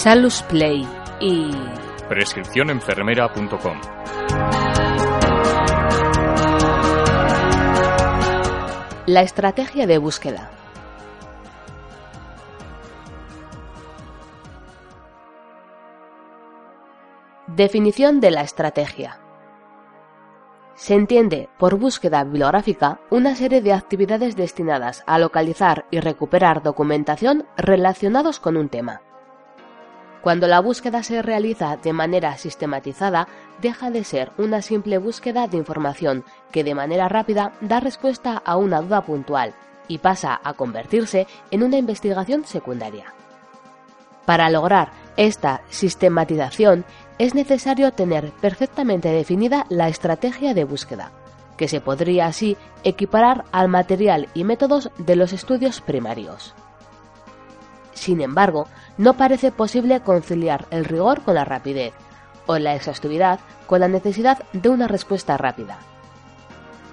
Salus Play y prescripcionenfermera.com. la estrategia de búsqueda. Definición de la estrategia. Se entiende por búsqueda bibliográfica una serie de actividades destinadas a localizar y recuperar documentación relacionados con un tema. Cuando la búsqueda se realiza de manera sistematizada, deja de ser una simple búsqueda de información que de manera rápida da respuesta a una duda puntual y pasa a convertirse en una investigación secundaria. Para lograr esta sistematización es necesario tener perfectamente definida la estrategia de búsqueda, que se podría así equiparar al material y métodos de los estudios primarios. Sin embargo, no parece posible conciliar el rigor con la rapidez o la exhaustividad con la necesidad de una respuesta rápida.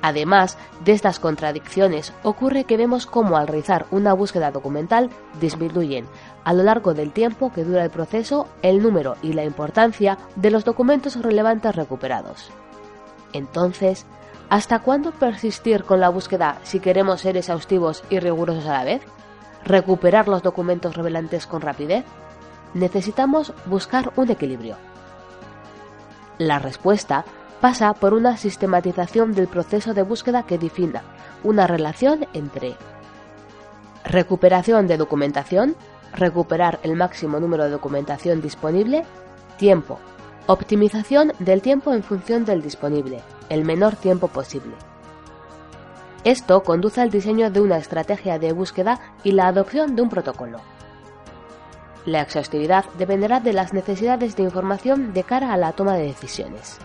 Además de estas contradicciones, ocurre que vemos cómo al realizar una búsqueda documental disminuyen a lo largo del tiempo que dura el proceso el número y la importancia de los documentos relevantes recuperados. Entonces, ¿hasta cuándo persistir con la búsqueda si queremos ser exhaustivos y rigurosos a la vez? Recuperar los documentos revelantes con rapidez? Necesitamos buscar un equilibrio. La respuesta pasa por una sistematización del proceso de búsqueda que defina una relación entre recuperación de documentación, recuperar el máximo número de documentación disponible, tiempo, optimización del tiempo en función del disponible, el menor tiempo posible. Esto conduce al diseño de una estrategia de búsqueda y la adopción de un protocolo. La exhaustividad dependerá de las necesidades de información de cara a la toma de decisiones.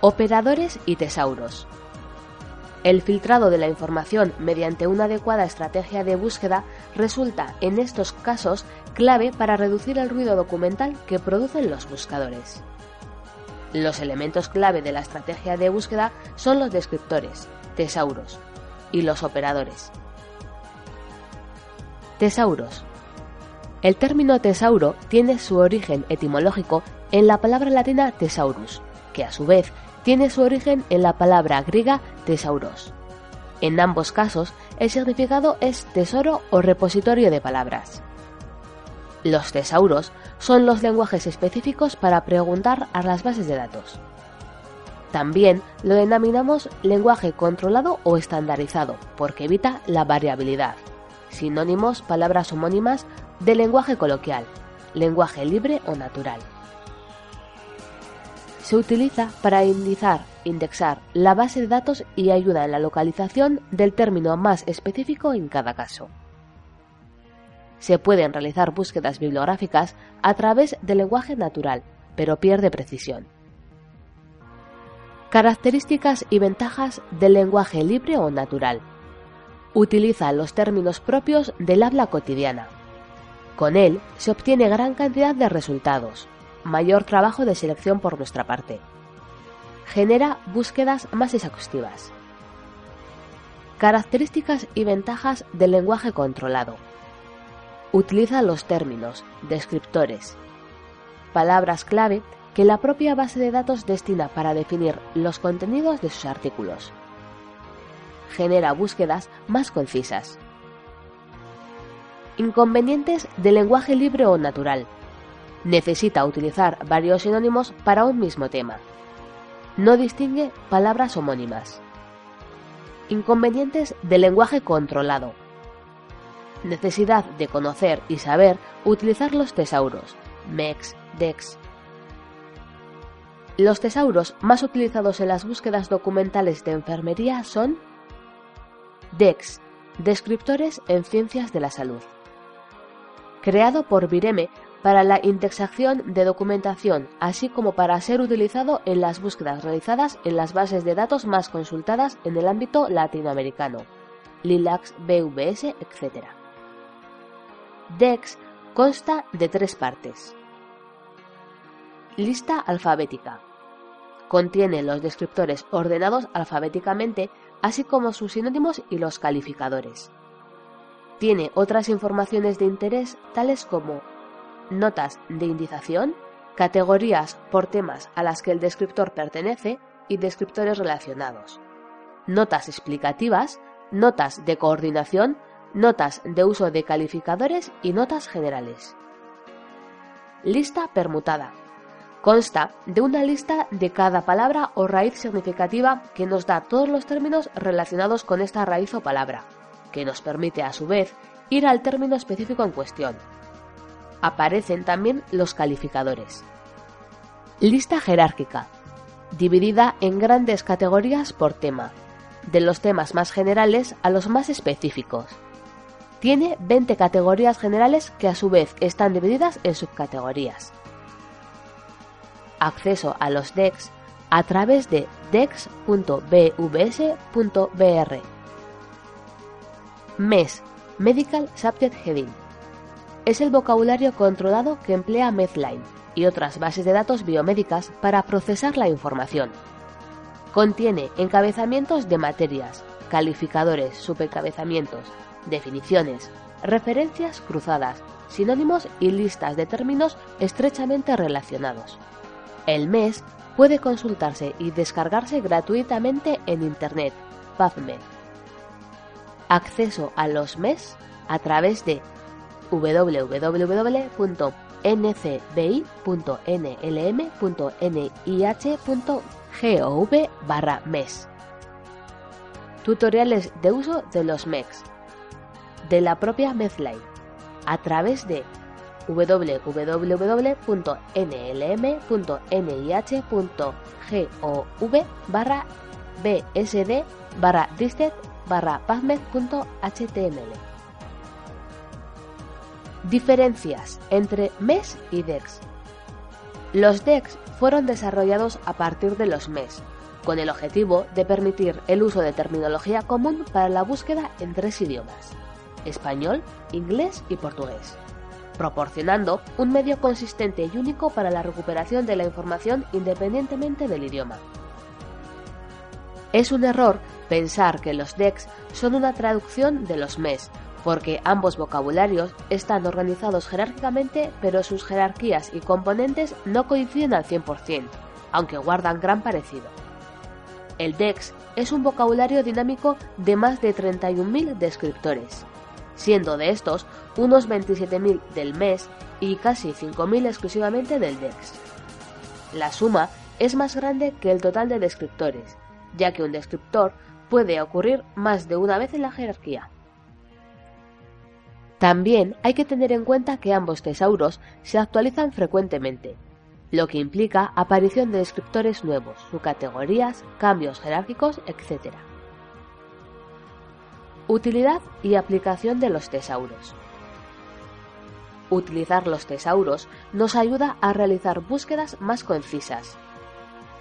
Operadores y tesauros. El filtrado de la información mediante una adecuada estrategia de búsqueda resulta en estos casos clave para reducir el ruido documental que producen los buscadores. Los elementos clave de la estrategia de búsqueda son los descriptores, tesauros y los operadores. Tesauros. El término tesauro tiene su origen etimológico en la palabra latina tesaurus, que a su vez tiene su origen en la palabra griega tesauros. En ambos casos, el significado es tesoro o repositorio de palabras. Los tesauros son los lenguajes específicos para preguntar a las bases de datos. También lo denominamos lenguaje controlado o estandarizado, porque evita la variabilidad. Sinónimos, palabras homónimas de lenguaje coloquial, lenguaje libre o natural. Se utiliza para indizar, indexar la base de datos y ayuda en la localización del término más específico en cada caso. Se pueden realizar búsquedas bibliográficas a través del lenguaje natural, pero pierde precisión. Características y ventajas del lenguaje libre o natural. Utiliza los términos propios del habla cotidiana. Con él se obtiene gran cantidad de resultados, mayor trabajo de selección por nuestra parte. Genera búsquedas más exhaustivas. Características y ventajas del lenguaje controlado. Utiliza los términos, descriptores, palabras clave que la propia base de datos destina para definir los contenidos de sus artículos. Genera búsquedas más concisas. Inconvenientes del lenguaje libre o natural. Necesita utilizar varios sinónimos para un mismo tema. No distingue palabras homónimas. Inconvenientes del lenguaje controlado. Necesidad de conocer y saber utilizar los tesauros, MEX, DEX, los tesauros más utilizados en las búsquedas documentales de enfermería son DEX, Descriptores en Ciencias de la Salud. Creado por Vireme para la indexación de documentación, así como para ser utilizado en las búsquedas realizadas en las bases de datos más consultadas en el ámbito latinoamericano, LILAX, BVS, etc. DEX consta de tres partes. Lista alfabética. Contiene los descriptores ordenados alfabéticamente, así como sus sinónimos y los calificadores. Tiene otras informaciones de interés tales como notas de indización, categorías por temas a las que el descriptor pertenece y descriptores relacionados, notas explicativas, notas de coordinación, notas de uso de calificadores y notas generales. Lista permutada. Consta de una lista de cada palabra o raíz significativa que nos da todos los términos relacionados con esta raíz o palabra, que nos permite a su vez ir al término específico en cuestión, aparecen también los calificadores. Lista jerárquica, dividida en grandes categorías por tema, de los temas más generales a los más específicos. Tiene 20 categorías generales que a su vez están divididas en subcategorías. Acceso a los DEX a través de dex.bvs.br. MES, Medical Subject Heading es el vocabulario controlado que emplea Medline y otras bases de datos biomédicas para procesar la información. Contiene encabezamientos de materias, calificadores, subencabezamientos, definiciones, referencias cruzadas, sinónimos y listas de términos estrechamente relacionados. El MES puede consultarse y descargarse gratuitamente en Internet, PubMed. Acceso a los MES a través de www.ncbi.nlm.nih.gov barra MES. Tutoriales de uso de los MEX de la propia Medline a través de www.nlm.nih.gov barra bsd barra disted barra Diferencias entre MES y DEX. Los DEX fueron desarrollados a partir de los MES, con el objetivo de permitir el uso de terminología común para la búsqueda en tres idiomas, español, inglés y portugués, proporcionando un medio consistente y único para la recuperación de la información independientemente del idioma. Es un error pensar que los DEX son una traducción de los MES, porque ambos vocabularios están organizados jerárquicamente, pero sus jerarquías y componentes no coinciden al 100%, aunque guardan gran parecido. El DEX es un vocabulario dinámico de más de 31.000 descriptores, siendo de estos unos 27.000 del mes y casi 5.000 exclusivamente del DEX. La suma es más grande que el total de descriptores, ya que un descriptor puede ocurrir más de una vez en la jerarquía. También hay que tener en cuenta que ambos tesauros se actualizan frecuentemente, lo que implica aparición de descriptores nuevos, subcategorías, cambios jerárquicos, etc. Utilidad y aplicación de los tesauros. Utilizar los tesauros nos ayuda a realizar búsquedas más concisas.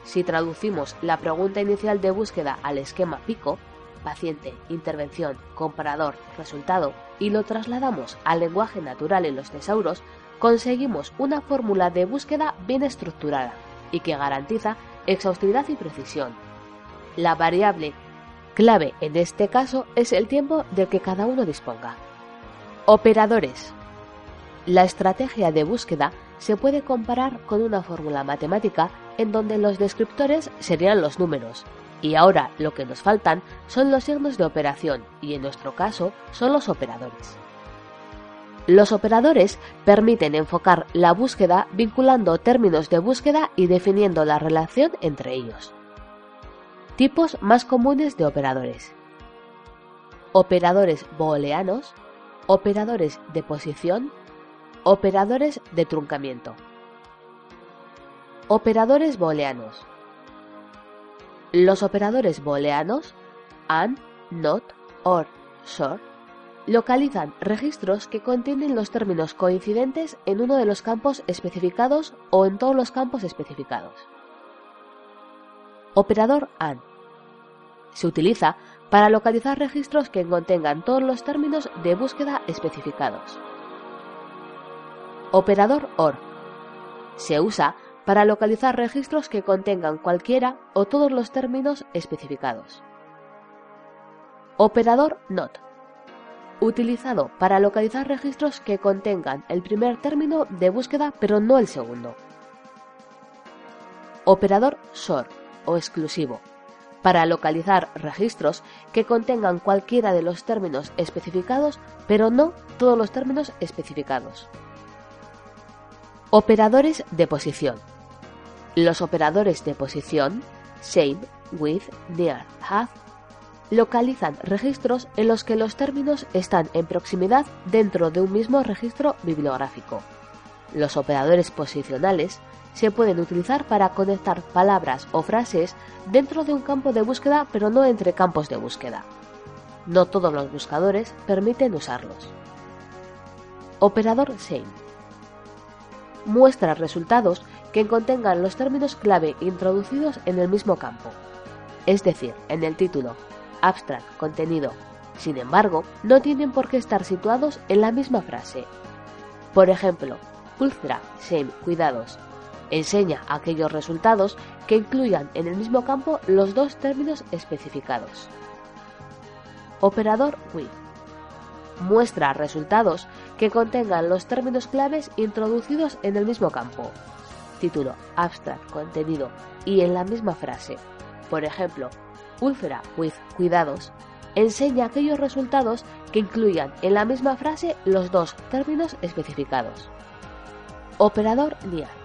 Si traducimos la pregunta inicial de búsqueda al esquema PICO, paciente, intervención, comparador, resultado, y lo trasladamos al lenguaje natural en los tesauros, conseguimos una fórmula de búsqueda bien estructurada y que garantiza exhaustividad y precisión. La variable clave en este caso es el tiempo del que cada uno disponga. Operadores. La estrategia de búsqueda se puede comparar con una fórmula matemática en donde los descriptores serían los números y ahora lo que nos faltan son los signos de operación y en nuestro caso son los operadores. Los operadores permiten enfocar la búsqueda vinculando términos de búsqueda y definiendo la relación entre ellos. Tipos más comunes de operadores. Operadores booleanos, operadores de posición, operadores de truncamiento. Operadores booleanos los operadores booleanos AND, NOT, OR, SOR localizan registros que contienen los términos coincidentes en uno de los campos especificados o en todos los campos especificados. Operador AND. Se utiliza para localizar registros que contengan todos los términos de búsqueda especificados. Operador OR. Se usa para localizar registros que contengan cualquiera o todos los términos especificados. Operador NOT utilizado para localizar registros que contengan el primer término de búsqueda pero no el segundo. Operador SOR o exclusivo, para localizar registros que contengan cualquiera de los términos especificados pero no todos los términos especificados. Operadores de posición. Los operadores de posición, same, with, near, have, localizan registros en los que los términos están en proximidad dentro de un mismo registro bibliográfico. Los operadores posicionales se pueden utilizar para conectar palabras o frases dentro de un campo de búsqueda pero no entre campos de búsqueda. No todos los buscadores permiten usarlos. Operador SAME muestra resultados que contengan los términos clave introducidos en el mismo campo, es decir, en el título, abstract, contenido. Sin embargo, no tienen por qué estar situados en la misma frase. Por ejemplo, ultra, same, cuidados. Enseña aquellos resultados que incluyan en el mismo campo los dos términos especificados. Operador with. Muestra resultados que contengan los términos claves introducidos en el mismo campo. Título, abstract, contenido y en la misma frase. Por ejemplo, úlcera with cuidados, enseña aquellos resultados que incluyan en la misma frase los dos términos especificados. Operador near.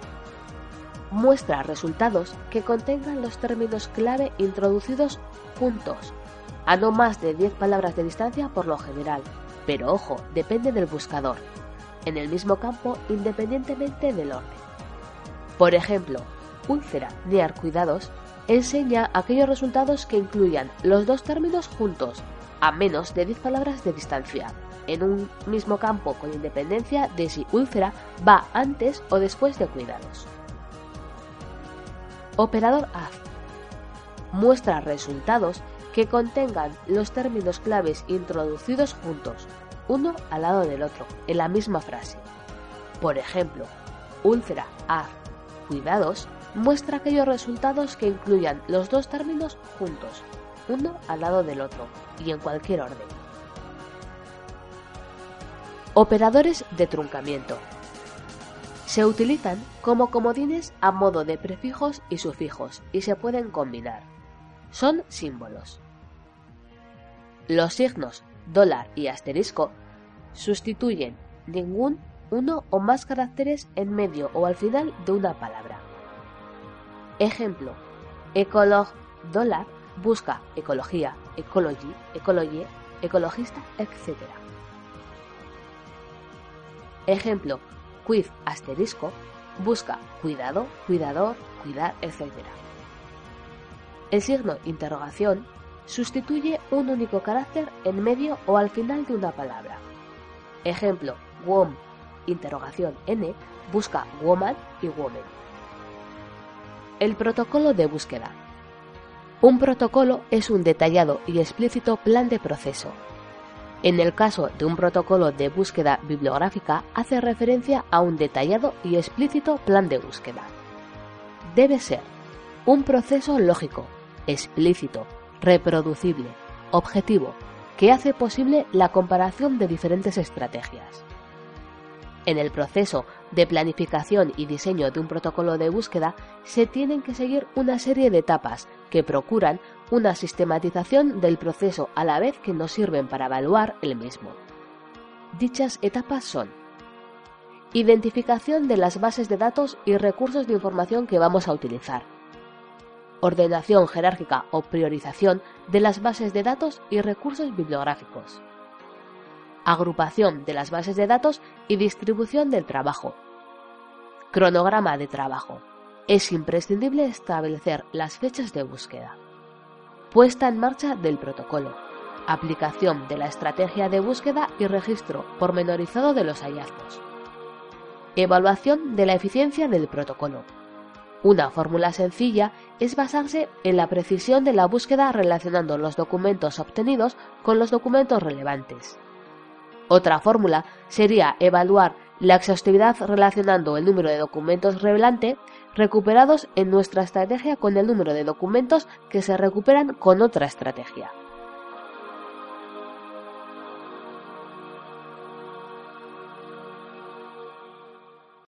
Muestra resultados que contengan los términos clave introducidos juntos, a no más de 10 palabras de distancia por lo general, pero ojo, depende del buscador, en el mismo campo independientemente del orden. Por ejemplo, úlcera near cuidados enseña aquellos resultados que incluyan los dos términos juntos, a menos de 10 palabras de distancia, en un mismo campo con independencia de si úlcera va antes o después de cuidados. Operador AZ muestra resultados que contengan los términos claves introducidos juntos, uno al lado del otro, en la misma frase. Por ejemplo, úlcera, AZ, cuidados muestra aquellos resultados que incluyan los dos términos juntos, uno al lado del otro, y en cualquier orden. Operadores de truncamiento. Se utilizan como comodines a modo de prefijos y sufijos y se pueden combinar. Son símbolos. Los signos dólar y asterisco sustituyen ningún uno o más caracteres en medio o al final de una palabra. Ejemplo, ecolog dólar busca ecología, ecology, ecology, ecologista, etc. Ejemplo, quiz asterisco busca cuidado, cuidador, cuidar, etc. El signo interrogación sustituye un único carácter en medio o al final de una palabra. Ejemplo, wom, interrogación n, busca woman y woman. El protocolo de búsqueda. Un protocolo es un detallado y explícito plan de proceso. En el caso de un protocolo de búsqueda bibliográfica, hace referencia a un detallado y explícito plan de búsqueda. Debe ser un proceso lógico, explícito, reproducible, objetivo, que hace posible la comparación de diferentes estrategias. En el proceso de planificación y diseño de un protocolo de búsqueda se tienen que seguir una serie de etapas que procuran una sistematización del proceso a la vez que nos sirven para evaluar el mismo. Dichas etapas son Identificación de las bases de datos y recursos de información que vamos a utilizar. Ordenación jerárquica o priorización de las bases de datos y recursos bibliográficos agrupación de las bases de datos y distribución del trabajo. Cronograma de trabajo. Es imprescindible establecer las fechas de búsqueda. Puesta en marcha del protocolo. Aplicación de la estrategia de búsqueda y registro pormenorizado de los hallazgos. Evaluación de la eficiencia del protocolo. Una fórmula sencilla es basarse en la precisión de la búsqueda relacionando los documentos obtenidos con los documentos relevantes. Otra fórmula sería evaluar la exhaustividad relacionando el número de documentos relevante recuperados en nuestra estrategia con el número de documentos que se recuperan con otra estrategia.